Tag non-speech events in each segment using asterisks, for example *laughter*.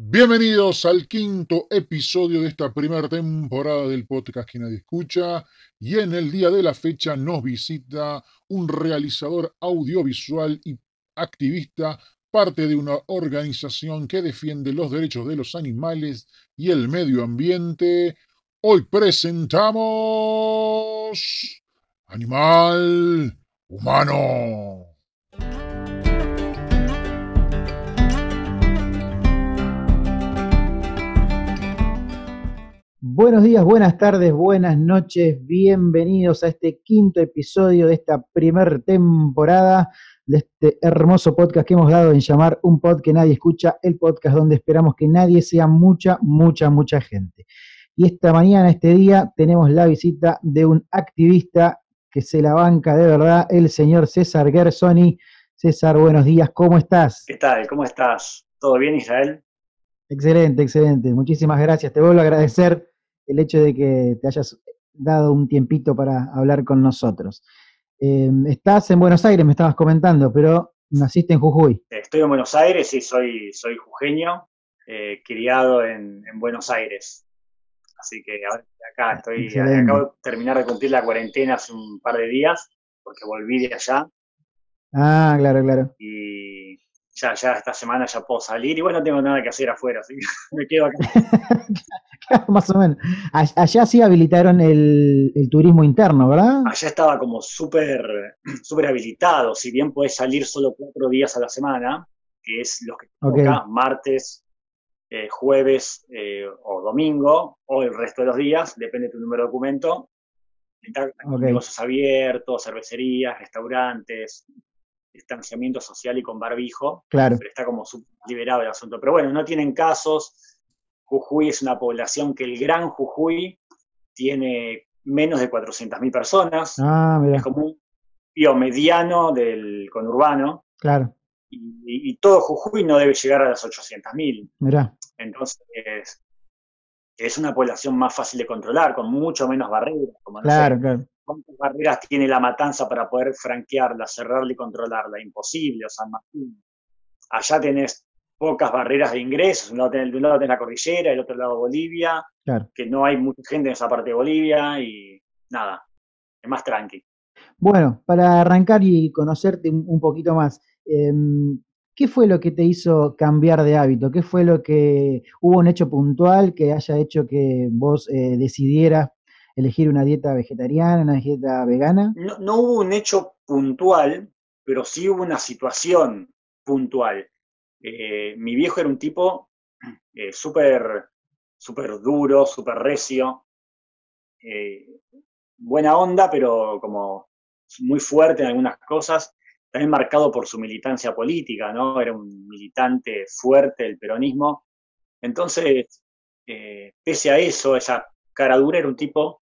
Bienvenidos al quinto episodio de esta primera temporada del podcast que nadie escucha. Y en el día de la fecha nos visita un realizador audiovisual y activista, parte de una organización que defiende los derechos de los animales y el medio ambiente. Hoy presentamos Animal Humano. Buenos días, buenas tardes, buenas noches, bienvenidos a este quinto episodio de esta primer temporada de este hermoso podcast que hemos dado en llamar Un Pod que nadie escucha, el podcast donde esperamos que nadie sea mucha, mucha, mucha gente. Y esta mañana, este día, tenemos la visita de un activista que se la banca de verdad, el señor César Gersoni. César, buenos días, ¿cómo estás? ¿Qué tal? ¿Cómo estás? ¿Todo bien, Israel? Excelente, excelente. Muchísimas gracias. Te vuelvo a agradecer el hecho de que te hayas dado un tiempito para hablar con nosotros. Eh, estás en Buenos Aires, me estabas comentando, pero naciste en Jujuy. Estoy en Buenos Aires y soy, soy jujeño, eh, criado en, Buenos Aires. Así que ahora acá estoy, acabo de terminar de cumplir la cuarentena hace un par de días, porque volví de allá. Ah, claro, claro. Y ya, ya esta semana ya puedo salir y bueno, no tengo nada que hacer afuera, así que *laughs* me quedo acá. *laughs* Más o menos. Allá sí habilitaron el, turismo interno, ¿verdad? Allá estaba como súper *clears throat* súper habilitado, si bien puedes salir solo cuatro días a la semana, que es los que toca, martes, eh, jueves eh, o domingo, o el resto de los días, depende de tu número de documento. Negocios abiertos, cervecerías, restaurantes, distanciamiento social y con barbijo, claro. pero está como liberado el asunto. Pero bueno, no tienen casos. Jujuy es una población que el gran Jujuy tiene menos de 400.000 personas. Ah, Es como un pío mediano del conurbano. Claro. Y, todo Jujuy no debe llegar a las 800.000. Mira. Entonces, es una población más fácil de controlar, con mucho menos barreras. Como, claro, claro. ¿Cuántas barreras tiene la matanza para poder franquearla, cerrarla y controlarla? Imposible, o San Martín. Allá tenés pocas barreras de ingresos, de un lado tenés la cordillera, del otro lado Bolivia, que no hay mucha gente en esa parte de Bolivia y nada, es más tranqui. Bueno, para arrancar y conocerte un poquito más, em, ¿qué fue lo que te hizo cambiar de hábito? ¿Qué fue lo que hubo un hecho puntual que haya hecho que vos eh, decidieras elegir una dieta vegetariana, una dieta vegana? No, hubo un hecho puntual, pero sí hubo una situación puntual. Eh, mi viejo era un tipo eh, súper super duro, súper recio, eh, buena onda, pero como muy fuerte en algunas cosas, también marcado por su militancia política, ¿no? Era un militante fuerte del peronismo. Entonces, pese a eso, esa cara dura, era un tipo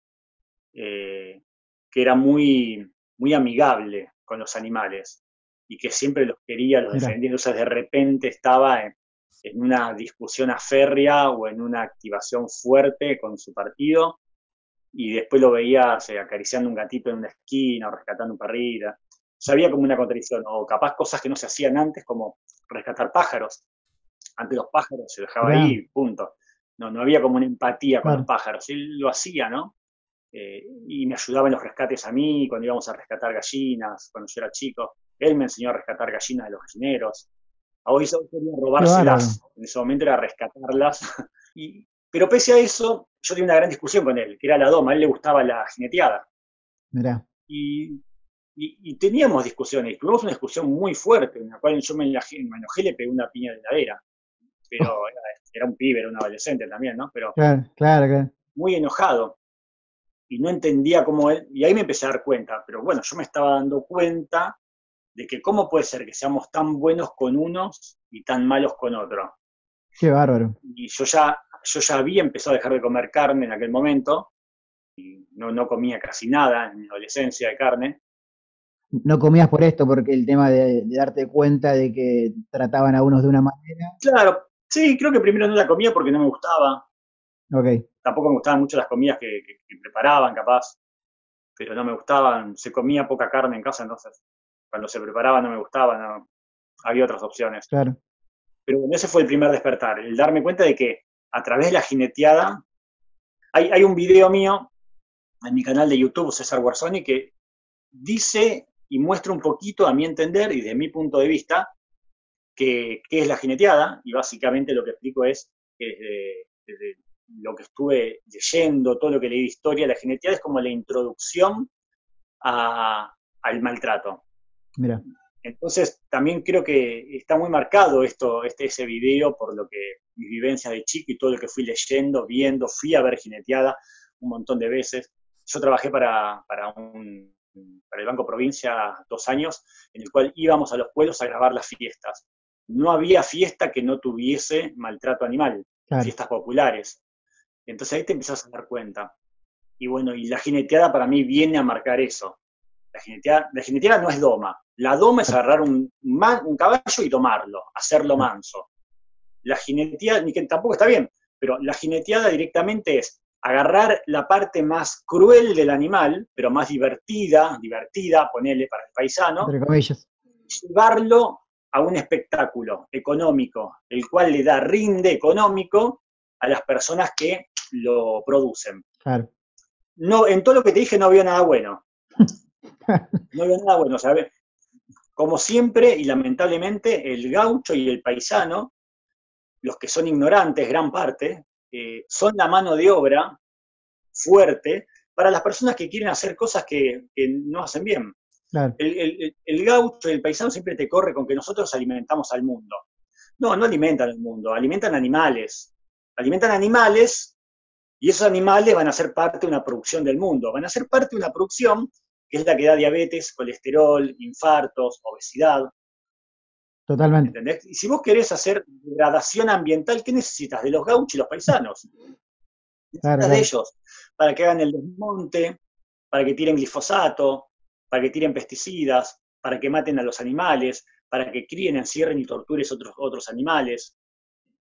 eh, que era muy, muy amigable con los animales y que siempre los quería, los defendía. Entonces de repente estaba en, una discusión aférrea o en una activación fuerte con su partido y después lo veía acariciando un gatito en una esquina o rescatando un perrita. O había como una contradicción, o capaz cosas que no se hacían antes, como rescatar pájaros. Antes los pájaros se dejaba ahí, punto. No, no había como una empatía con los pájaros. Él lo hacía, ¿no? Eh, y me ayudaba en los rescates a mí, cuando íbamos a rescatar gallinas, cuando yo era chico. Él me enseñó a rescatar gallinas de los gallineros. A hoy quería robárselas, en ese momento era rescatarlas. *laughs* y, pero pese a eso, yo tenía una gran discusión con él, que era la doma, a él le gustaba la jineteada. Y, y, teníamos discusiones, tuvimos una discusión muy fuerte, en la cual yo me, enojé, y le pegué una piña de heladera. Pero oh. era, un pibe, era un adolescente también, ¿no? Pero claro, claro. muy enojado y no entendía cómo él, y ahí me empecé a dar cuenta, pero bueno, yo me estaba dando cuenta de que cómo puede ser que seamos tan buenos con unos y tan malos con otros. Qué bárbaro. Y yo ya, yo ya había empezado a dejar de comer carne en aquel momento, y no, no comía casi nada en mi adolescencia de carne. No comías por esto, porque el tema de, de darte cuenta de que trataban a unos de una manera. Claro, sí, creo que primero no la comía porque no me gustaba. Ok tampoco me gustaban mucho las comidas que, preparaban, capaz, pero no me gustaban, se comía poca carne en casa, entonces cuando se preparaba no me gustaba, no, había otras opciones. Claro. Pero bueno, ese fue el primer despertar, el darme cuenta de que a través de la jineteada, hay, hay un video mío en mi canal de YouTube, César Guarzoni, que dice y muestra un poquito, a mi entender y de mi punto de vista, qué es la jineteada, y básicamente lo que explico es que desde, lo que estuve leyendo, todo lo que leí de historia, la jineteada es como la introducción al maltrato. Mira. Entonces, también creo que está muy marcado esto, este, ese video por lo que mis vivencias de chico y todo lo que fui leyendo, viendo, fui a ver jineteada un montón de veces. Yo trabajé para, para, un, para el Banco Provincia dos años, en el cual íbamos a los pueblos a grabar las fiestas. No había fiesta que no tuviese maltrato animal, fiestas populares. Entonces ahí te empezás a dar cuenta. Y bueno, y la jineteada para mí viene a marcar eso. La jineteada, la jineteada no es doma, la doma es agarrar un, un caballo y tomarlo, hacerlo manso. La jineteada, ni que tampoco está bien, pero la jineteada directamente es agarrar la parte más cruel del animal, pero más divertida, divertida, ponerle para el paisano, llevarlo a un espectáculo económico, el cual le da rinde económico a las personas que lo producen. No, en todo lo que te dije no vio nada bueno. *laughs* No vio nada bueno. ¿sabes? Como siempre, y lamentablemente, el gaucho y el paisano, los que son ignorantes, gran parte, eh, son la mano de obra fuerte para las personas que quieren hacer cosas que, no hacen bien. El, el, gaucho y el paisano siempre te corre con que nosotros alimentamos al mundo. No, no alimentan al mundo, alimentan animales. Alimentan animales y esos animales van a ser parte de una producción del mundo. Van a ser parte de una producción que es la que da diabetes, colesterol, infartos, obesidad. Totalmente. ¿Entendés? Y si vos querés hacer degradación ambiental, ¿qué necesitas? De los gauchos y los paisanos. Necesitas de ellos, para que hagan el desmonte, para que tiren glifosato, para que tiren pesticidas, para que maten a los animales, para que críen, encierren y torturen otros, otros animales.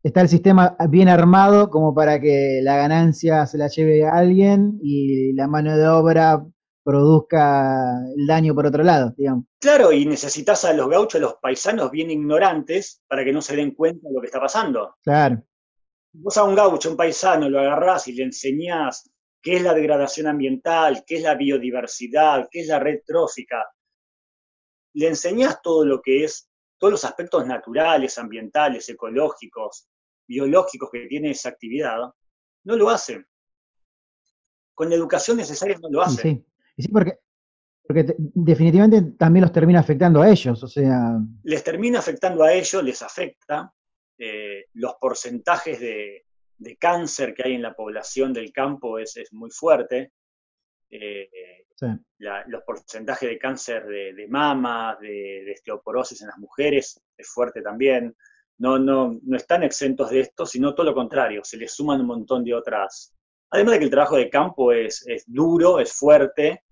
Está el sistema bien armado como para que la ganancia se la lleve a alguien y la mano de obra produzca el daño por otro lado, digamos. Claro, y necesitas a los gauchos, los paisanos bien ignorantes, para que no se den cuenta de lo que está pasando. Claro. Vos a un gaucho, un paisano, lo agarrás y le enseñás qué es la degradación ambiental, qué es la biodiversidad, qué es la red trófica. Le enseñás todo lo que es, todos los aspectos naturales, ambientales, ecológicos, biológicos que tiene esa actividad, no lo hacen. Con la educación necesaria no lo hacen. Sí. Sí, porque, porque definitivamente también los termina afectando a ellos, o sea... Les termina afectando a ellos, les afecta eh, los porcentajes de, cáncer que hay en la población del campo es, muy fuerte. Eh, los porcentajes de cáncer de, mama, de, osteoporosis en las mujeres es fuerte también. No, no, no están exentos de esto, sino todo lo contrario, se les suman un montón de otras. Además de que el trabajo de campo es, es duro, es fuerte,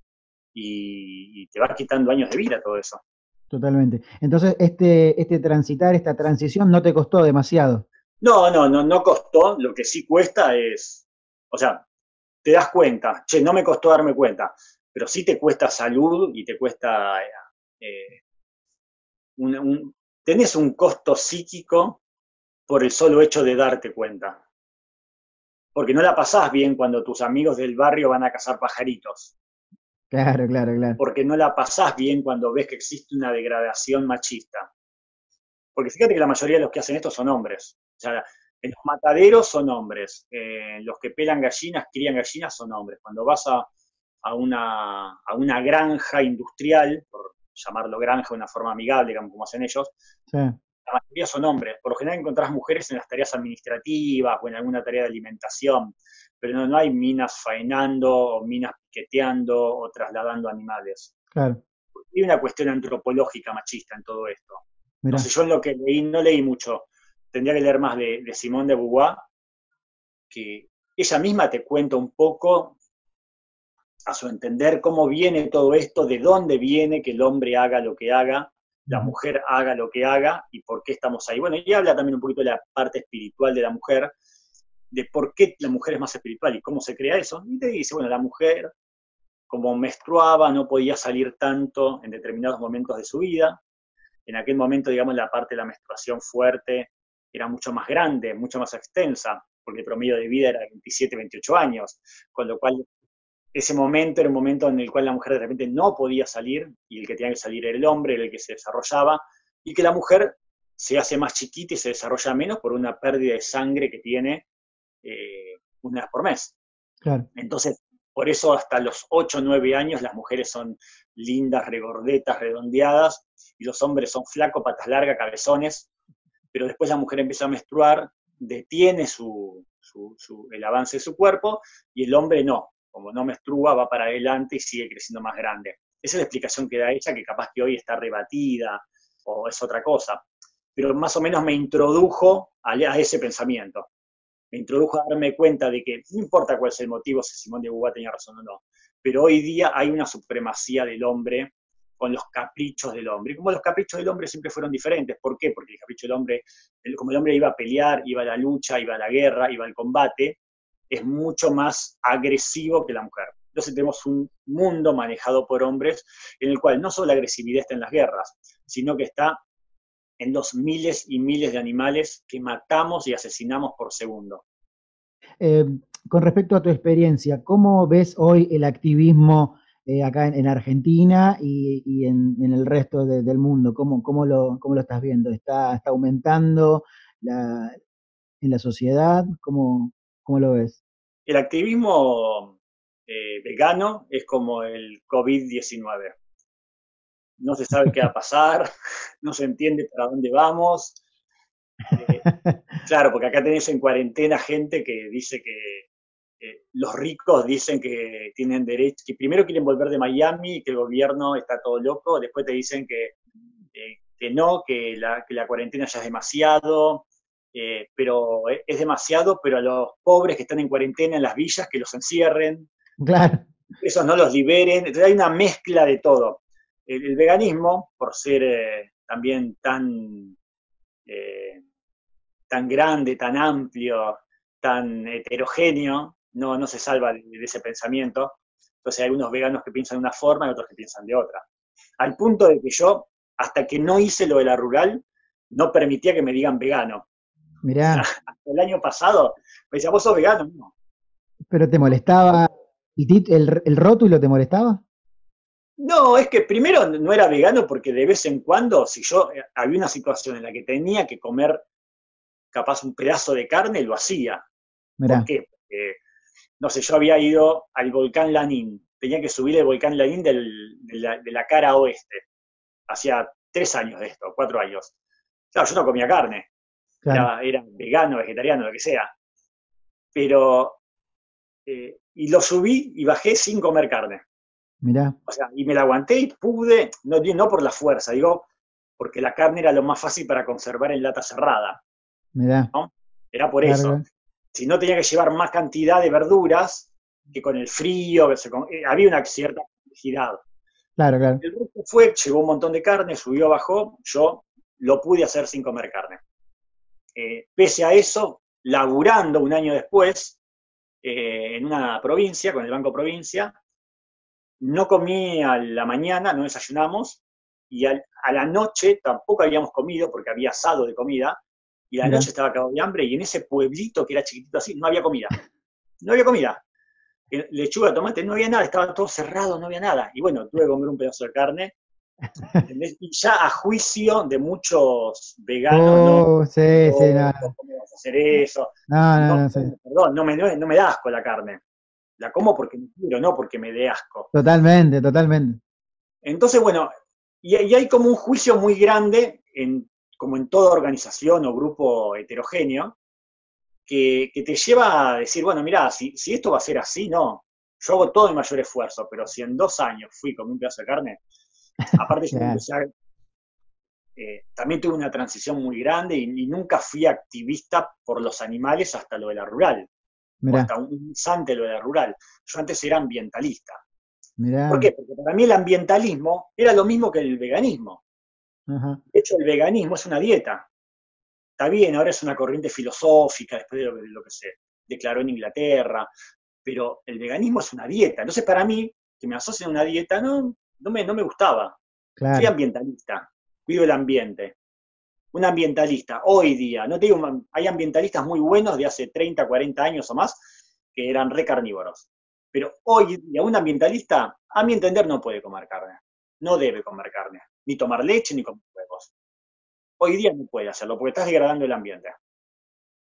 y, te va quitando años de vida todo eso. Totalmente. Entonces, este, este transitar, esta transición no te costó demasiado. No, no, no, no costó. Lo que sí cuesta es, o sea, te das cuenta, che, no me costó darme cuenta, pero sí te cuesta salud y te cuesta, eh, un, tenés un costo psíquico por el solo hecho de darte cuenta. Porque no la pasás bien cuando tus amigos del barrio van a cazar pajaritos. Claro, claro, claro. Porque no la pasás bien cuando ves que existe una degradación machista. Porque fíjate que la mayoría de los que hacen esto son hombres. O sea, en los mataderos son hombres. Eh, los que pelan gallinas, crían gallinas, son hombres. Cuando vas a, a, una, a una granja industrial, por llamarlo granja de una forma amigable, como, hacen ellos, la mayoría son hombres. Por lo general encontrás mujeres en las tareas administrativas o en alguna tarea de alimentación pero no, hay minas faenando o minas piqueteando o trasladando animales. Claro. Hay una cuestión antropológica machista en todo esto. No sé, yo en lo que leí, no leí mucho. Tendría que leer más de, de Simón de Beauvoir, que ella misma te cuenta un poco, a su entender, cómo viene todo esto, de dónde viene que el hombre haga lo que haga, la mujer haga lo que haga y por qué estamos ahí. Bueno, y habla también un poquito de la parte espiritual de la mujer, de por qué la mujer es más espiritual y cómo se crea eso. Y te dice, bueno, la mujer, como menstruaba, no podía salir tanto en determinados momentos de su vida. En aquel momento, digamos, la parte de la menstruación fuerte era mucho más grande, mucho más extensa, porque el promedio de vida era 27, 28 años, con lo cual ese momento era un momento en el cual la mujer de repente no podía salir y el que tenía que salir era el hombre, era el que se desarrollaba, y que la mujer se hace más chiquita y se desarrolla menos por una pérdida de sangre que tiene eh, una vez por mes. Entonces, por eso hasta los 8 o 9 años las mujeres son lindas, regordetas, redondeadas, y los hombres son flacos, patas largas, cabezones, pero después la mujer empieza a menstruar, detiene su, el avance de su cuerpo, y el hombre no, como no menstrua, va para adelante y sigue creciendo más grande. Esa es la explicación que da ella, que capaz que hoy está rebatida o es otra cosa. Pero más o menos me introdujo a, ese pensamiento. Me introdujo a darme cuenta de que no importa cuál es el motivo, si Simón de Beauvoir tenía razón o no, pero hoy día hay una supremacía del hombre con los caprichos del hombre. Y como los caprichos del hombre siempre fueron diferentes. ¿Por qué? Porque el capricho del hombre, como el hombre iba a pelear, iba a la lucha, iba a la guerra, iba al combate, es mucho más agresivo que la mujer. Entonces tenemos un mundo manejado por hombres en el cual no solo la agresividad está en las guerras, sino que está en los miles y miles de animales que matamos y asesinamos por segundo. Eh, con respecto a tu experiencia, ¿cómo ves hoy el activismo eh, acá en, Argentina y, en, el resto del mundo? ¿Cómo, cómo, lo, ¿Cómo, lo, estás viendo? ¿Está, está aumentando en la sociedad? ¿Cómo, ¿Cómo lo ves? El activismo eh, vegano es como el COVID-19. No se sabe qué va a pasar, *laughs* no se entiende para dónde vamos. *laughs* Eh, claro, porque acá tenés en cuarentena gente que dice que eh, los ricos dicen que tienen derecho, que primero quieren volver de Miami y que el gobierno está todo loco, después te dicen que, que no, que la, que la, cuarentena ya es demasiado, eh, pero es demasiado, pero a los pobres que están en cuarentena en las villas, que los encierren, claro. esos no los liberen, entonces hay una mezcla de todo. El, veganismo, por ser eh, también tan, eh, tan grande, tan amplio, tan heterogéneo, no, no se salva de, de, ese pensamiento. Entonces hay algunos veganos que piensan de una forma y otros que piensan de otra. Al punto de que yo, hasta que no hice lo de la rural, no permitía que me digan vegano. Mirá. el año pasado me decía, vos sos vegano. No. ¿Pero te molestaba el, el, rótulo te molestaba? No, es que primero no era vegano porque de vez en cuando, si yo eh, había una situación en la que tenía que comer capaz un pedazo de carne, lo hacía. ¿Por qué? Porque, no sé, yo había ido al volcán Lanín, tenía que subir el volcán Lanín de, la, cara oeste. Hacía tres años de esto, cuatro años. Claro, yo no comía carne era, vegano, vegetariano, lo que sea. Pero, eh, y lo subí y bajé sin comer carne. Mirá. O sea, y me la aguanté y pude, no, no por la fuerza, digo, porque la carne era lo más fácil para conservar en lata cerrada. Mirá. Era por eso. Si no tenía que llevar más cantidad de verduras, que con el frío, eh, había una cierta complejidad. Claro, claro. El resto fue, llegó un montón de carne, subió, bajó, yo lo pude hacer sin comer carne. Eh, pese a eso, laburando un año después eh, en una provincia, con el Banco Provincia, no comí a la mañana, no desayunamos, y a la noche tampoco habíamos comido porque había asado de comida, y la noche estaba acabado de hambre, y en ese pueblito que era chiquitito así, no había comida. No había comida. Lechuga, tomate, no había nada, estaba todo cerrado, no había nada. Y bueno, tuve que comer un pedazo de carne y ya a juicio de muchos veganos, ¿no? Oh, sí, sí, ¿Cómo vas a hacer eso? No, no, no, Perdón, no me, no, me da asco la carne. La como porque me quiero, no porque me dé asco. Totalmente, totalmente. Entonces, bueno, y, hay como un juicio muy grande, en, como en toda organización o grupo heterogéneo, que, te lleva a decir, bueno, mira, si, si esto va a ser así, no. Yo hago todo el mayor esfuerzo, pero si en dos años fui con un pedazo de carne, *laughs* Aparte, yo eh, también tuve una transición muy grande y, nunca fui activista por los animales hasta lo de la rural. Hasta un instante lo de la rural. Yo antes era ambientalista. ¿Por qué? Porque para mí el ambientalismo era lo mismo que el veganismo. De hecho, el veganismo es una dieta. Está bien, ahora es una corriente filosófica, después de lo, lo que se declaró en Inglaterra, pero el veganismo es una dieta. Entonces, para mí, que me asocien a una dieta, no, no me, no me gustaba. Soy ambientalista, cuido el ambiente. un ambientalista, hoy día, no te digo, hay ambientalistas muy buenos de hace 30, 40 años o más, que eran re carnívoros. Pero hoy día, un ambientalista, a mi entender, no puede comer carne. No debe comer carne. Ni tomar leche, ni comer huevos. Hoy día no puede hacerlo, porque estás degradando el ambiente.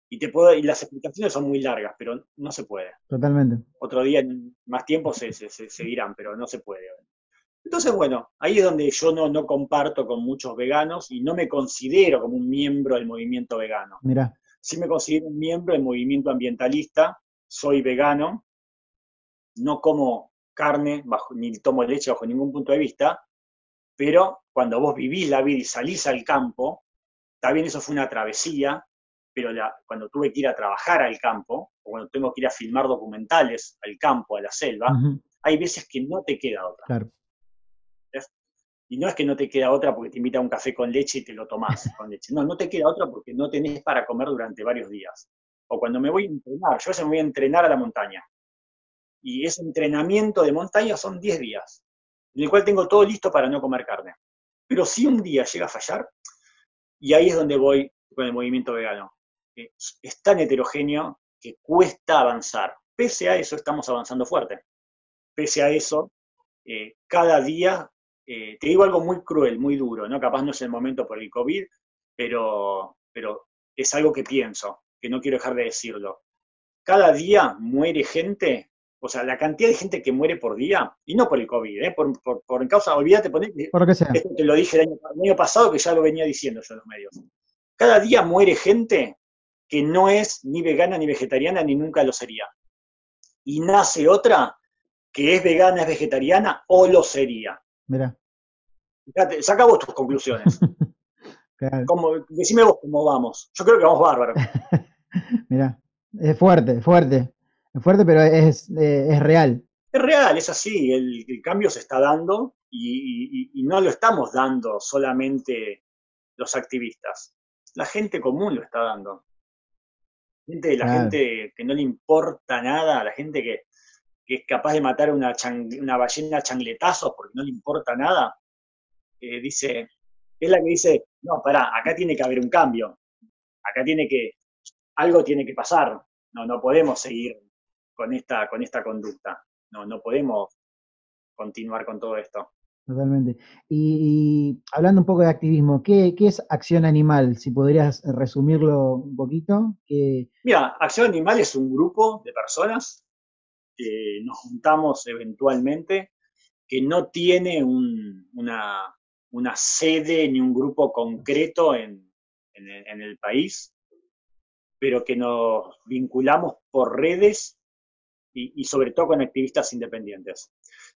Y, te puedo, y las explicaciones son muy largas, pero no se puede. Totalmente. Otro día, más tiempo, se, se, se, dirán, pero no se puede. Entonces, bueno, ahí es donde yo no, no comparto con muchos veganos y no me considero como un miembro del movimiento vegano. Mira. Sí me considero un miembro del movimiento ambientalista, soy vegano, no como carne bajo, ni tomo leche bajo ningún punto de vista, pero cuando vos vivís la vida y salís al campo, también eso fue una travesía, pero cuando tuve que ir a trabajar al campo, o cuando tengo que ir a filmar documentales al campo, a la selva, hay veces que no te queda otra. Claro. Y no es que no te queda otra porque te invita a un café con leche y te lo tomás *laughs* con leche. No, no te queda otra porque no tenés para comer durante varios días. O cuando me voy a entrenar, yo a veces me voy a entrenar a la montaña. Y ese entrenamiento de montaña son 10 días, en el cual tengo todo listo para no comer carne. Pero si un día llega a fallar, y ahí es donde voy con el movimiento vegano, es tan heterogéneo que cuesta avanzar. Pese a eso, estamos avanzando fuerte. Pese a eso, eh, cada día, eh, te digo algo muy cruel, muy duro, ¿no? Capaz no es el momento por el COVID, pero, pero es algo que pienso, que no quiero dejar de decirlo. Cada día muere gente, o sea, la cantidad de gente que muere por día, y no por el COVID, ¿eh? por, por, causa, olvídate poner, por lo que sea. Esto te lo dije el año, el año pasado, que ya lo venía diciendo yo en los medios. Cada día muere gente que no es ni vegana ni vegetariana ni nunca lo sería. Y nace otra que es vegana, es vegetariana o lo sería. Mira. Fíjate, saca vos tus conclusiones. *laughs* decime vos cómo vamos. Yo creo que vamos bárbaro. *laughs* Mira, es fuerte, fuerte. Es fuerte, pero es, eh, es real. Es real, es así. El, cambio se está dando y, y, no lo estamos dando solamente los activistas. La gente común lo está dando. Gente, la gente que no le importa nada, la gente que, es capaz de matar una, una ballena changletazos porque no le importa nada, eh, dice, es la que dice, no, pará, acá tiene que haber un cambio, acá tiene que, algo tiene que pasar, no, no podemos seguir con esta, con esta conducta, no, no podemos continuar con todo esto. Totalmente. Y, hablando un poco de activismo, ¿qué, es Acción Animal? Si podrías resumirlo un poquito. Mira, Acción Animal es un grupo de personas que nos juntamos eventualmente, que no tiene una, sede ni un grupo concreto en, el país, pero que nos vinculamos por redes y sobre todo con activistas independientes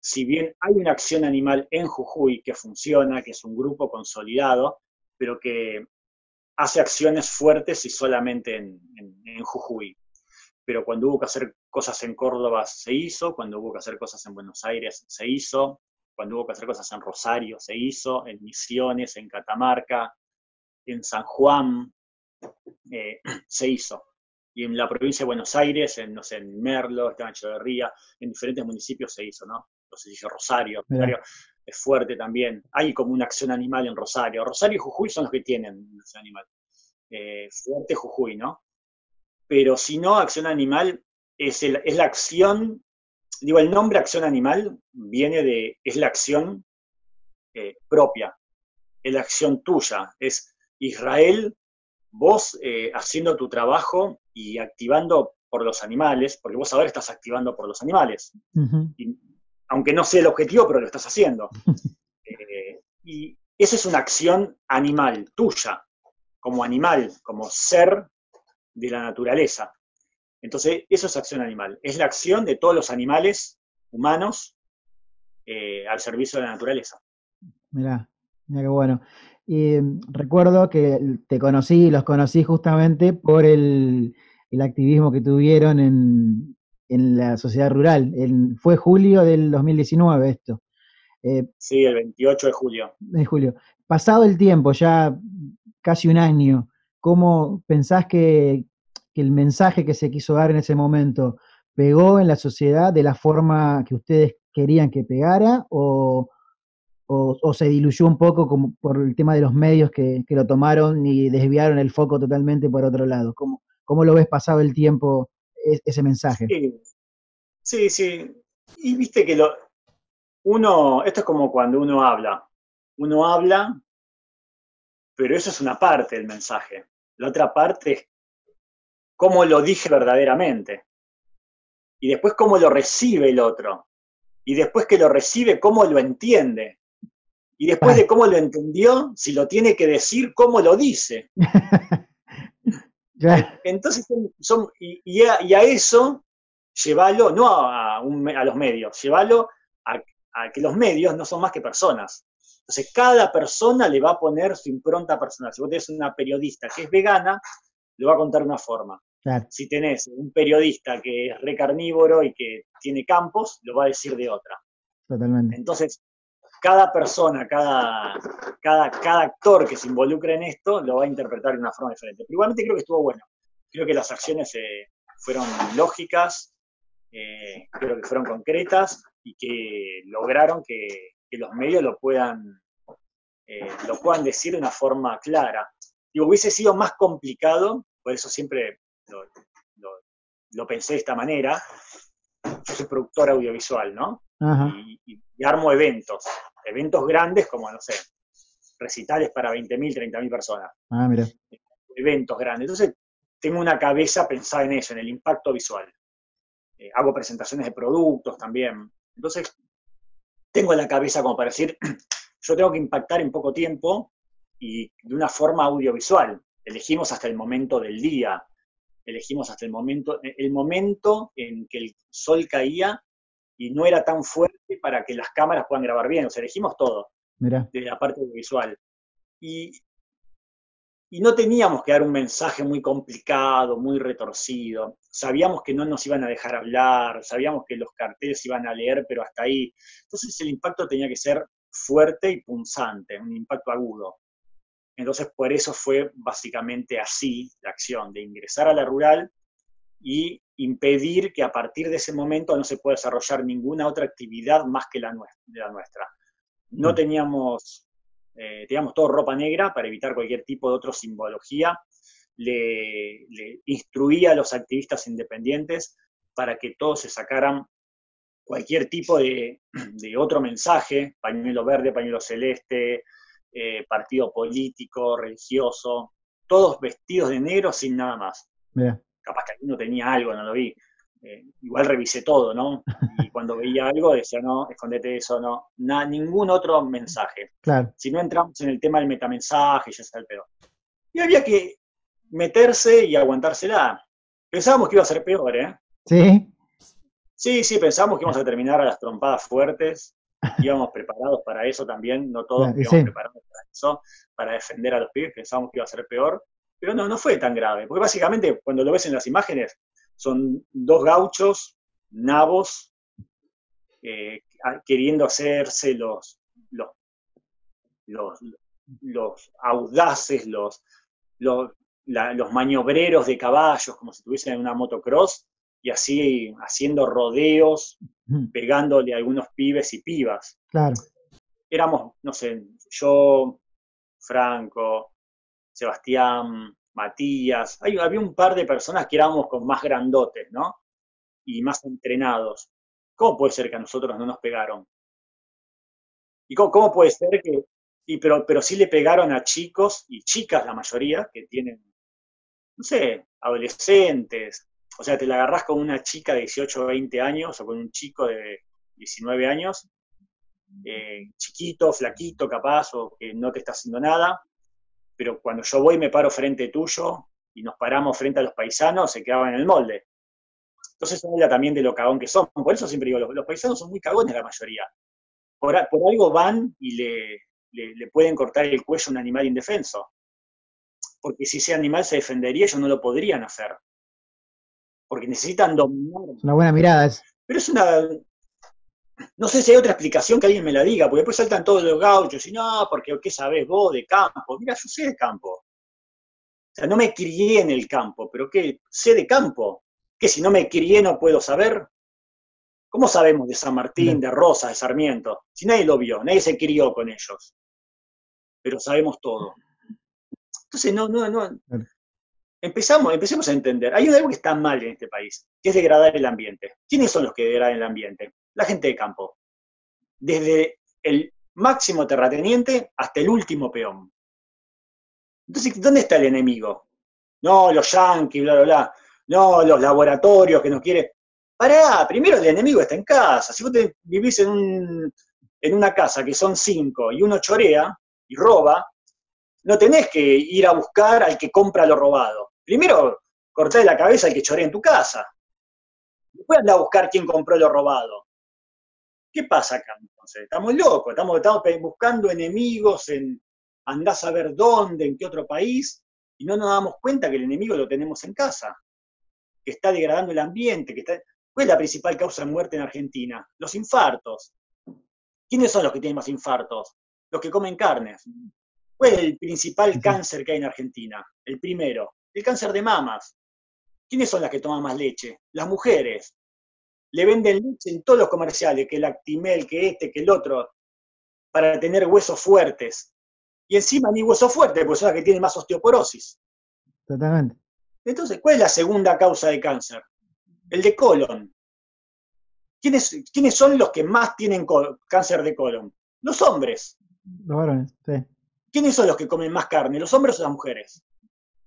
si bien hay una acción animal en Jujuy que funciona, que es un grupo consolidado, pero que hace acciones fuertes y solamente en, Jujuy. Pero cuando hubo que hacer cosas en Córdoba se hizo, cuando hubo que hacer cosas en Buenos Aires se hizo, cuando hubo que hacer cosas en Rosario se hizo, en Misiones, en Catamarca, en San Juan, eh, *clears throat* se hizo. Y en la provincia de Buenos Aires, en, no sé, en Merlo, Esteban Echeverría, en diferentes municipios se hizo, ¿no? no sé si Rosario, Rosario es fuerte también. Hay como una acción animal en Rosario. Rosario y Jujuy son los que tienen una acción animal. Eh, fuerte Jujuy, ¿no? Pero si no, acción animal es, es la acción, digo, el nombre acción animal viene de, es la acción eh, propia, es la acción tuya, es Israel, vos eh, haciendo tu trabajo y activando por los animales, porque vos ahora estás activando por los animales aunque no sea el objetivo, pero lo estás haciendo. *laughs* Eh, y esa es una acción animal, tuya, como animal, como ser de la naturaleza. Entonces, eso es acción animal. Es la acción de todos los animales humanos eh, al servicio de la naturaleza. Mirá, mira qué bueno. Y recuerdo que te conocí, los conocí justamente por el, el activismo que tuvieron en, en la sociedad rural. fue julio del 2019 esto. Eh, sí, el 28 de julio. De julio. Pasado el tiempo, ya casi un año, ¿cómo pensás que, el mensaje que se quiso dar en ese momento pegó en la sociedad de la forma que ustedes querían que pegara o, o, se diluyó un poco como por el tema de los medios que, lo tomaron y desviaron el foco totalmente por otro lado? ¿Cómo, cómo lo ves pasado el tiempo ese mensaje? Sí, sí. Y viste que lo, uno, esto es como cuando uno habla. Uno habla, pero eso es una parte del mensaje. La otra parte es cómo lo dije verdaderamente. Y después cómo lo recibe el otro. Y después que lo recibe, cómo lo entiende. Y después de cómo lo entendió, si lo tiene que decir, cómo lo dice. *laughs* Entonces, son, y, a, eso, llévalo, no a, a, los medios, llévalo a, que los medios no son más que personas. Entonces, cada persona le va a poner su impronta personal. Si vos tenés una periodista que es vegana, lo va a contar de una forma. Si tenés un periodista que es recarnívoro y que tiene campos, lo va a decir de otra. Totalmente. Entonces, cada persona, cada, cada, cada actor que se involucre en esto lo va a interpretar de una forma diferente. Pero igualmente creo que estuvo bueno. Creo que las acciones eh, fueron lógicas, eh, creo que fueron concretas y que lograron que, los medios lo puedan, eh, lo puedan decir de una forma clara. Y hubiese sido más complicado, por eso siempre lo, pensé de esta manera. Yo soy productor audiovisual, ¿no? y, armo eventos eventos grandes como, no sé, recitales para 20.000, 30.000 personas. Ah, mira. Eventos grandes. Entonces, tengo una cabeza pensada en eso, en el impacto visual. Eh, hago presentaciones de productos también. Entonces, tengo la cabeza como para decir, *clears throat* yo tengo que impactar en poco tiempo y de una forma audiovisual. Elegimos hasta el momento del día, elegimos hasta el momento, el momento en que el sol caía y no era tan fuerte para que las cámaras puedan grabar bien. O sea, elegimos todo de la parte visual. Y, y no teníamos que dar un mensaje muy complicado, muy retorcido. Sabíamos que no nos iban a dejar hablar, sabíamos que los carteles iban a leer, pero hasta ahí. Entonces el impacto tenía que ser fuerte y punzante, un impacto agudo. Entonces por eso fue básicamente así la acción, de ingresar a la rural y impedir que a partir de ese momento no se pueda desarrollar ninguna otra actividad más que la nuestra. No mm. teníamos, eh, teníamos todo ropa negra para evitar cualquier tipo de otra simbología. Le, instruía a los activistas independientes para que todos se sacaran cualquier tipo de, otro mensaje, pañuelo verde, pañuelo celeste, eh, partido político, religioso, todos vestidos de negro sin nada más capaz que alguno tenía algo, no lo vi. Eh, igual revisé todo, ¿no? Y *laughs* cuando veía algo decía, no, escondete eso, no, ningún otro mensaje. Claro. Si no entramos en el tema del metamensaje, ya está el peor. Y había que meterse y aguantársela. Pensábamos que iba a ser peor, ¿eh? Sí. Sí, sí, pensábamos que íbamos a terminar a las trompadas fuertes. Íbamos preparados para eso también, no todos íbamos preparados para eso, para defender a los pibes, pensábamos que iba a ser peor. Pero no, no fue tan grave, porque básicamente cuando lo ves en las imágenes son dos gauchos, nabos, eh, queriendo hacerse los, los, los, audaces, los, los, los maniobreros de caballos, como si estuviesen en una motocross, y así haciendo rodeos, pegándole a algunos pibes y pibas. Claro. Éramos, no sé, yo, Franco, Sebastián, Matías, había un par de personas que éramos con más grandotes, ¿no? Y más entrenados. ¿Cómo puede ser que a nosotros no nos pegaron? ¿Y cómo, puede ser que, y pero, pero sí le pegaron a chicos y chicas la mayoría, que tienen, no sé, adolescentes, o sea, te la agarrás con una chica de 18 o 20 años o con un chico de 19 años, eh, chiquito, flaquito, capaz, o que no te está haciendo nada, pero cuando yo voy y me paro frente tuyo y nos paramos frente a los paisanos, se quedaban en el molde. Entonces habla también de lo cagón que son. Por eso siempre digo, los, paisanos son muy cagones la mayoría. Por, algo van y le, le, pueden cortar el cuello a un animal indefenso. Porque si ese animal se defendería, ellos no lo podrían hacer. Porque necesitan dominar. Una buena mirada. Es. Pero es una, no sé si hay otra explicación que alguien me la diga, porque después saltan todos los gauchos y no, porque ¿qué sabes vos de campo? Mira, yo sé de campo. O sea, no me crié en el campo, pero ¿qué? Sé de campo. ¿Que si no me crié no puedo saber? ¿Cómo sabemos de San Martín, de Rosa, de Sarmiento? Si nadie lo vio, nadie se crió con ellos. Pero sabemos todo. Entonces, no, no, no. Empezamos, empecemos a entender. Hay algo que está mal en este país, que es degradar el ambiente. ¿Quiénes son los que degradan el ambiente? La gente de campo. Desde el máximo terrateniente hasta el último peón. Entonces, ¿dónde está el enemigo? No, los yanquis, bla, bla, bla. No, los laboratorios que nos quieren. Pará, primero el enemigo está en casa. Si vos vivís en, un, en una casa que son cinco y uno chorea y roba, no tenés que ir a buscar al que compra lo robado. Primero corté la cabeza al que chorea en tu casa. Después anda a buscar quién compró lo robado. ¿Qué pasa acá entonces? Estamos locos, estamos, estamos buscando enemigos en andás a ver dónde, en qué otro país, y no nos damos cuenta que el enemigo lo tenemos en casa, que está degradando el ambiente, que está, ¿Cuál es la principal causa de muerte en Argentina? Los infartos. ¿Quiénes son los que tienen más infartos? Los que comen carnes. ¿Cuál es el principal cáncer que hay en Argentina? El primero, el cáncer de mamas. ¿Quiénes son las que toman más leche? Las mujeres. Le venden leche en todos los comerciales, que el Actimel, que este, que el otro, para tener huesos fuertes. Y encima ni huesos fuertes, porque son las que tienen más osteoporosis. Totalmente. Entonces, ¿cuál es la segunda causa de cáncer? el de colon. ¿Quiénes, ¿Quiénes son los que más tienen cáncer de colon? Los hombres. Los varones, sí. ¿Quiénes son los que comen más carne, los hombres o las mujeres?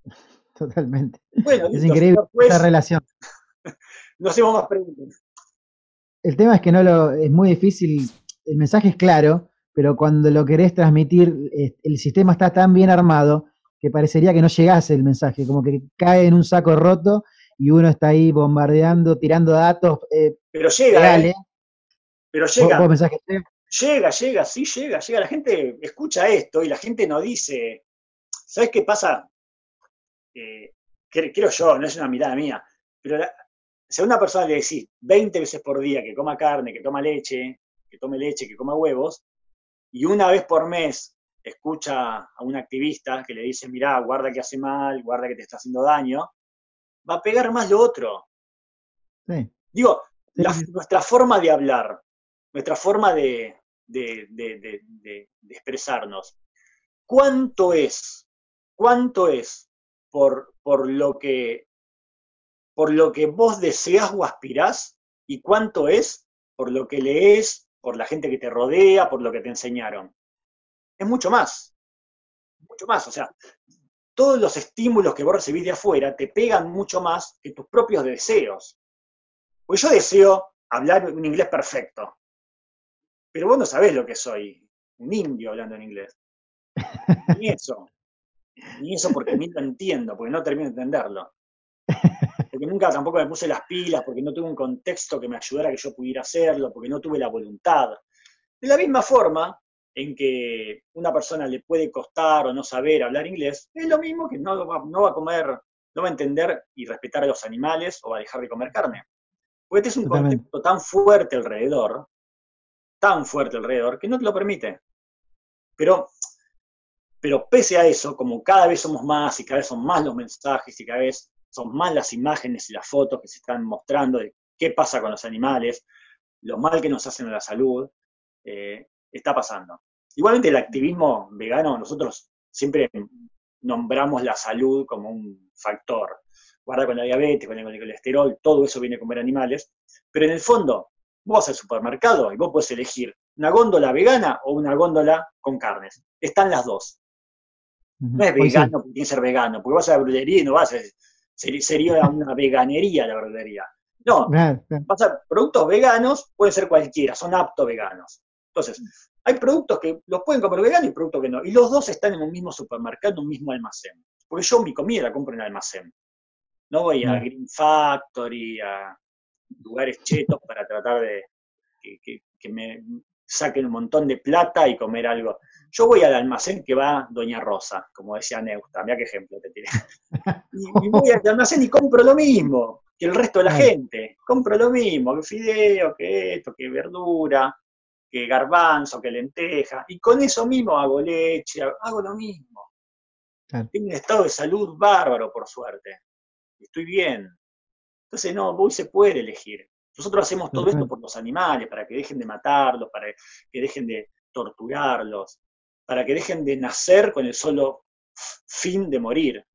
*laughs* Totalmente. Bueno, es increíble esa relación. *laughs* no hacemos más preguntas. El tema es que no lo, es muy difícil, el mensaje es claro, pero cuando lo querés transmitir, eh, el sistema está tan bien armado que parecería que no llegase el mensaje, como que cae en un saco roto y uno está ahí bombardeando, tirando datos. Eh, pero llega, ¿eh? pero llega. llega, llega, sí llega, llega. La gente escucha esto y la gente no dice, ¿sabes qué pasa? Eh, creo yo, no es una mirada mía, pero si a una persona le decís 20 veces por día que coma carne, que toma leche, que tome leche, que coma huevos, y una vez por mes escucha a un activista que le dice, mirá, guarda que hace mal, guarda que te está haciendo daño, va a pegar más lo otro. Digo, nuestra forma de hablar, nuestra forma de, expresarnos, ¿cuánto es? ¿Cuánto es por, por, lo que, por lo que vos deseas o aspirás? ¿Y cuánto es por lo que lees, por la gente que te rodea, por lo que te enseñaron? Es mucho más. Mucho más. O sea, todos los estímulos que vos recibís de afuera te pegan mucho más que tus propios deseos. Pues yo deseo hablar un inglés perfecto, pero vos no sabés lo que soy, un indio hablando en inglés. Ni eso. Ni eso porque ni lo entiendo, porque no termino de entenderlo. Porque nunca tampoco me puse las pilas, porque no tuve un contexto que me ayudara a que yo pudiera hacerlo, porque no tuve la voluntad. De la misma forma, en que una persona le puede costar o no saber hablar inglés, es lo mismo que no va, no va a comer, no va a entender y respetar a los animales o va a dejar de comer carne. Porque este es un contexto tan fuerte alrededor, tan fuerte alrededor, que no te lo permite. Pero, pero pese a eso, como cada vez somos más y cada vez son más los mensajes y cada vez son más las imágenes y las fotos que se están mostrando de qué pasa con los animales, lo mal que nos hacen a la salud, eh, está pasando. Igualmente el activismo vegano, nosotros siempre nombramos la salud como un factor. Guarda con la diabetes, con el colesterol, todo eso viene a comer animales. Pero en el fondo, vos vas al supermercado y vos puedes elegir una góndola vegana o una góndola con carnes. Están las dos. No es vegano porque tiene que ser vegano, porque vas a la verdulería y no vas a... Sería una veganería la verdulería. No, vas a productos veganos, pueden ser cualquiera, son apto veganos. Entonces, hay productos que los pueden comer veganos y productos que no. Y los dos están en un mismo supermercado, en un mismo almacén. Porque yo mi comida la compro en el almacén. No voy a Green Factory, a lugares chetos para tratar de que, me saquen un montón de plata y comer algo. Yo voy al almacén que va Doña Rosa, como decía Neusta, mira qué ejemplo te tiré. *laughs* Y, voy al almacén y compro lo mismo que el resto de la gente. Compro lo mismo, que fideo, que esto, que verdura, que garbanzo, que lenteja, y con eso mismo hago leche, hago lo mismo. Tengo un estado de salud bárbaro, por suerte. Estoy bien. Entonces, no, hoy se puede elegir. Nosotros hacemos todo esto por los animales, para que dejen de matarlos, para que dejen de torturarlos, para que dejen de nacer con el solo fin de morir.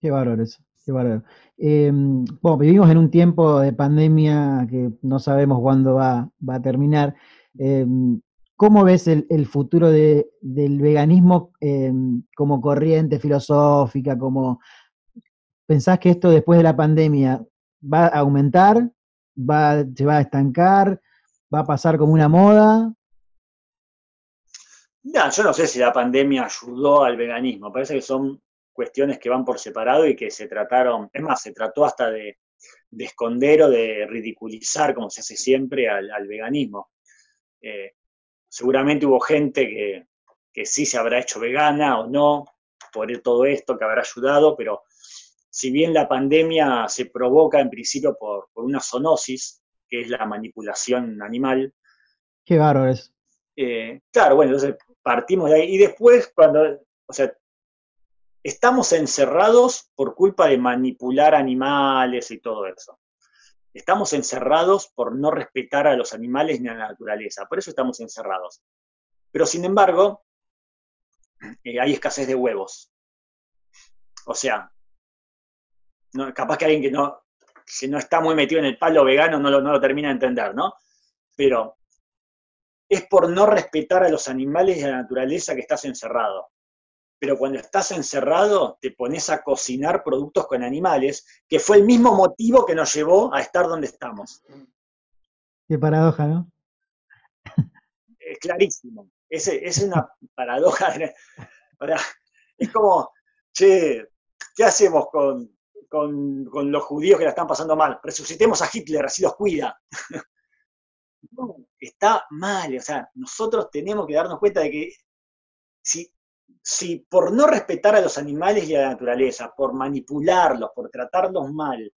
Qué bárbaro eso, qué bárbaro. Em, bueno, vivimos en un tiempo de pandemia que no sabemos cuándo va, a terminar. Em, ¿Cómo ves el, futuro del veganismo em, como corriente filosófica? Como, ¿Pensás que esto después de la pandemia va a aumentar? Va, ¿Se va a estancar? ¿Va a pasar como una moda? Yo no sé si la pandemia ayudó al veganismo. Parece que son cuestiones que van por separado y que se trataron, es más, se trató hasta de, esconder o de ridiculizar, como se hace siempre, al, veganismo. Eh, seguramente hubo gente que, sí se habrá hecho vegana o no, por todo esto que habrá ayudado, pero si bien la pandemia se provoca en principio por, una zoonosis, que es la manipulación animal. Qué bárbaro es. Eh, claro, bueno, entonces partimos de ahí. Y después, cuando, o sea, estamos encerrados por culpa de manipular animales y todo eso. Estamos encerrados por no respetar a los animales ni a la naturaleza. Por eso estamos encerrados. Pero sin embargo, eh, hay escasez de huevos. O sea, capaz que alguien que no, no está muy metido en el palo vegano no lo, no lo termina de entender, ¿no? Pero es por no respetar a los animales y a la naturaleza que estás encerrado pero cuando estás encerrado te pones a cocinar productos con animales, que fue el mismo motivo que nos llevó a estar donde estamos. Qué paradoja, ¿no? Es clarísimo. Es, es una paradoja. *laughs* es como, che, ¿qué hacemos con, con, los judíos que la están pasando mal? Resucitemos a Hitler, así los cuida. *laughs* está mal. O sea, nosotros tenemos que darnos cuenta de que si si por no respetar a los animales y a la naturaleza, por manipularlos, por tratarlos mal,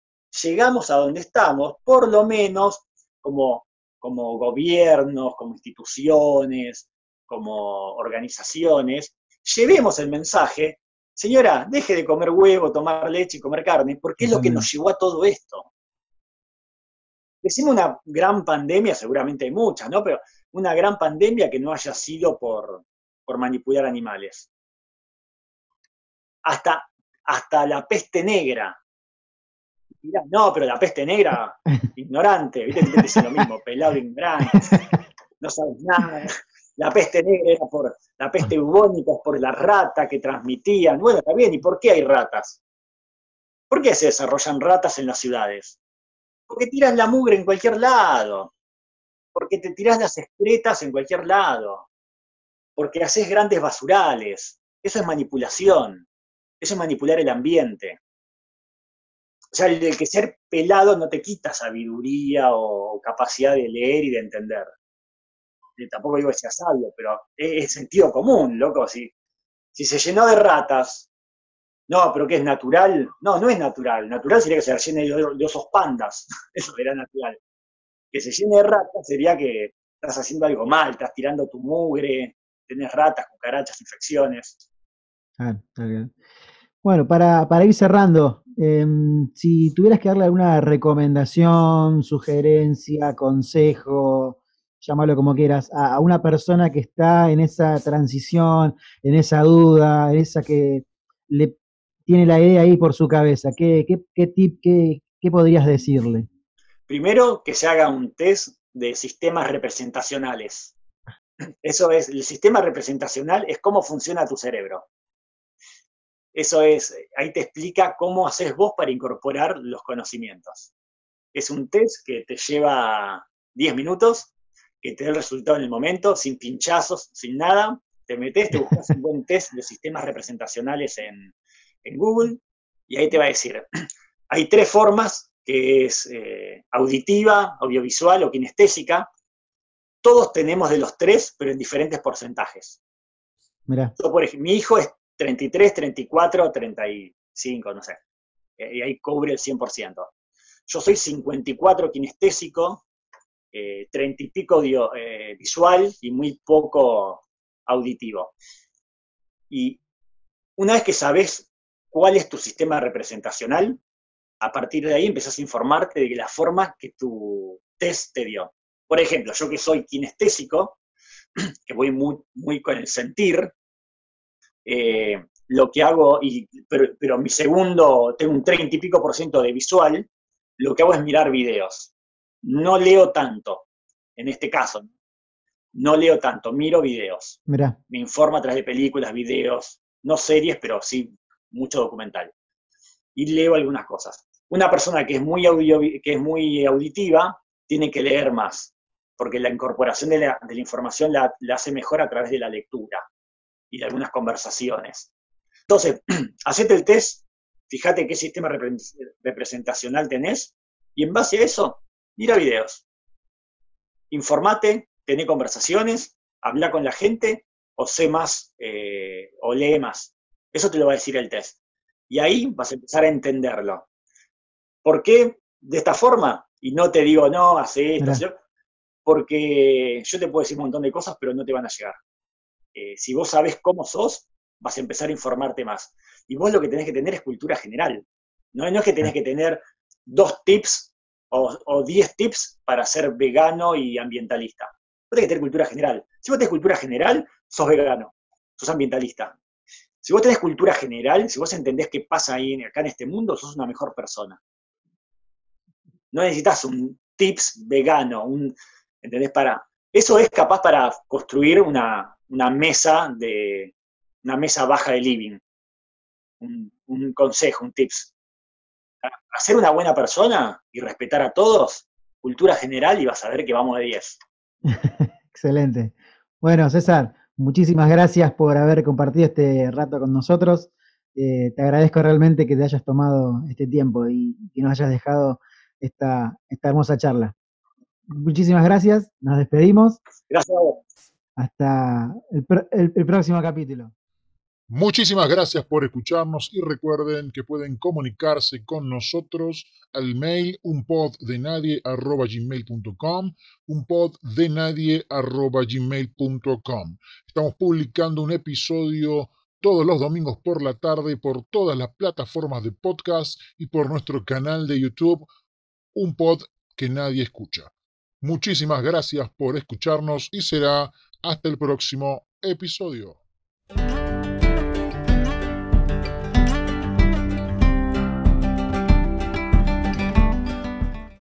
llegamos a donde estamos, por lo menos como, como gobiernos, como instituciones, como organizaciones, llevemos el mensaje, señora, deje de comer huevo, tomar leche y comer carne, porque es lo que nos llevó a todo esto. Decimos una gran pandemia, seguramente hay muchas, ¿no? Pero una gran pandemia que no haya sido por, por manipular animales hasta, hasta la peste negra. no, pero la peste negra, *laughs* ignorante, ¿viste? Te dice lo mismo, pelado ignorante, no sabes nada. La peste negra era por la peste bubónica, por la rata que transmitían. Bueno, está bien, ¿y por qué hay ratas? ¿Por qué se desarrollan ratas en las ciudades? Porque tiras la mugre en cualquier lado, porque te tiras las excretas en cualquier lado, porque haces grandes basurales. Eso es manipulación. Eso es manipular el ambiente. O sea, el, que ser pelado no te quita sabiduría o capacidad de leer y de entender. Tampoco digo que sea sabio, pero es, sentido común, loco. Si, si se llenó de ratas, no, pero ¿qué es natural? No, no es natural. Natural sería que se llene de, osos pandas. *laughs* Eso era natural. Que se llene de ratas sería que estás haciendo algo mal, estás tirando tu mugre, tenés ratas, cucarachas, infecciones. Ah, bien. Bueno, para, ir cerrando, em, si tuvieras que darle alguna recomendación, sugerencia, consejo, llámalo como quieras, a, una persona que está en esa transición, en esa duda, en esa que le tiene la idea ahí por su cabeza, ¿qué, tip, qué podrías decirle? Primero, que se haga un test de sistemas representacionales. Eso es, el sistema representacional es cómo funciona tu cerebro. Eso es, ahí te explica cómo haces vos para incorporar los conocimientos. Es un test que te lleva 10 minutos, que te da el resultado en el momento, sin pinchazos, sin nada. Te metes, te buscas un buen test de sistemas representacionales en, Google y ahí te va a decir, *clears throat* hay tres formas, que es eh, auditiva, audiovisual o kinestésica. Todos tenemos de los tres, pero en diferentes porcentajes. Mira. por ejemplo, mi hijo es 33, 34, 35, no sé. Eh, y ahí cubre el 100%. Yo soy 54 kinestésico, 30 eh, y pico eh, visual y muy poco auditivo. Y una vez que sabes cuál es tu sistema representacional, a partir de ahí empezás a informarte de la forma que tu test te dio. Por ejemplo, yo que soy kinestésico, *clears throat* que voy muy, muy con el sentir, eh, lo que hago, y, pero, mi segundo, tengo un 30 y pico por ciento de visual, lo que hago es mirar videos. No leo tanto, en este caso. No leo tanto, miro videos. Mira. Me informo a través de películas, videos, no series, pero sí mucho documental. Y leo algunas cosas. Una persona que es muy, audio, que es muy auditiva tiene que leer más, porque la incorporación de la, información la, hace mejor a través de la lectura y de algunas conversaciones. Entonces, *clears throat* hacete el test, fíjate qué sistema representacional tenés y en base a eso, mira videos. Informate, tené conversaciones, habla con la gente o sé más eh, o lee más. Eso te lo va a decir el test. Y ahí vas a empezar a entenderlo. ¿Por qué de esta forma? Y no te digo, no, hace esto, porque yo te puedo decir un montón de cosas, pero no te van a llegar. Eh, si vos sabés cómo sos, vas a empezar a informarte más. Y vos lo que tenés que tener es cultura general. No, no es que tenés que tener dos tips o, diez tips para ser vegano y ambientalista. Vos tenés que tener cultura general. Si vos tenés cultura general, sos vegano, sos ambientalista. Si vos tenés cultura general, si vos entendés qué pasa ahí, acá en este mundo, sos una mejor persona. No necesitas un tips vegano, un, ¿entendés? Para, eso es capaz para construir una, una mesa de, una mesa baja de living, un, consejo, un tips. Hacer una buena persona y respetar a todos, cultura general y vas a ver que vamos de 10. *laughs* Excelente. Bueno, César, muchísimas gracias por haber compartido este rato con nosotros. Eh, te agradezco realmente que te hayas tomado este tiempo y que nos hayas dejado esta, esta hermosa charla. Muchísimas gracias, nos despedimos. Gracias a vos. Hasta el próximo capítulo. Muchísimas gracias por escucharnos y recuerden que pueden comunicarse con nosotros al mail unpoddenadie.gmail.com unpoddenadie.gmail.com Estamos publicando un episodio todos los domingos por la tarde por todas las plataformas de podcast y por nuestro canal de YouTube Un Pod que nadie escucha. Muchísimas gracias por escucharnos y será hasta el próximo episodio.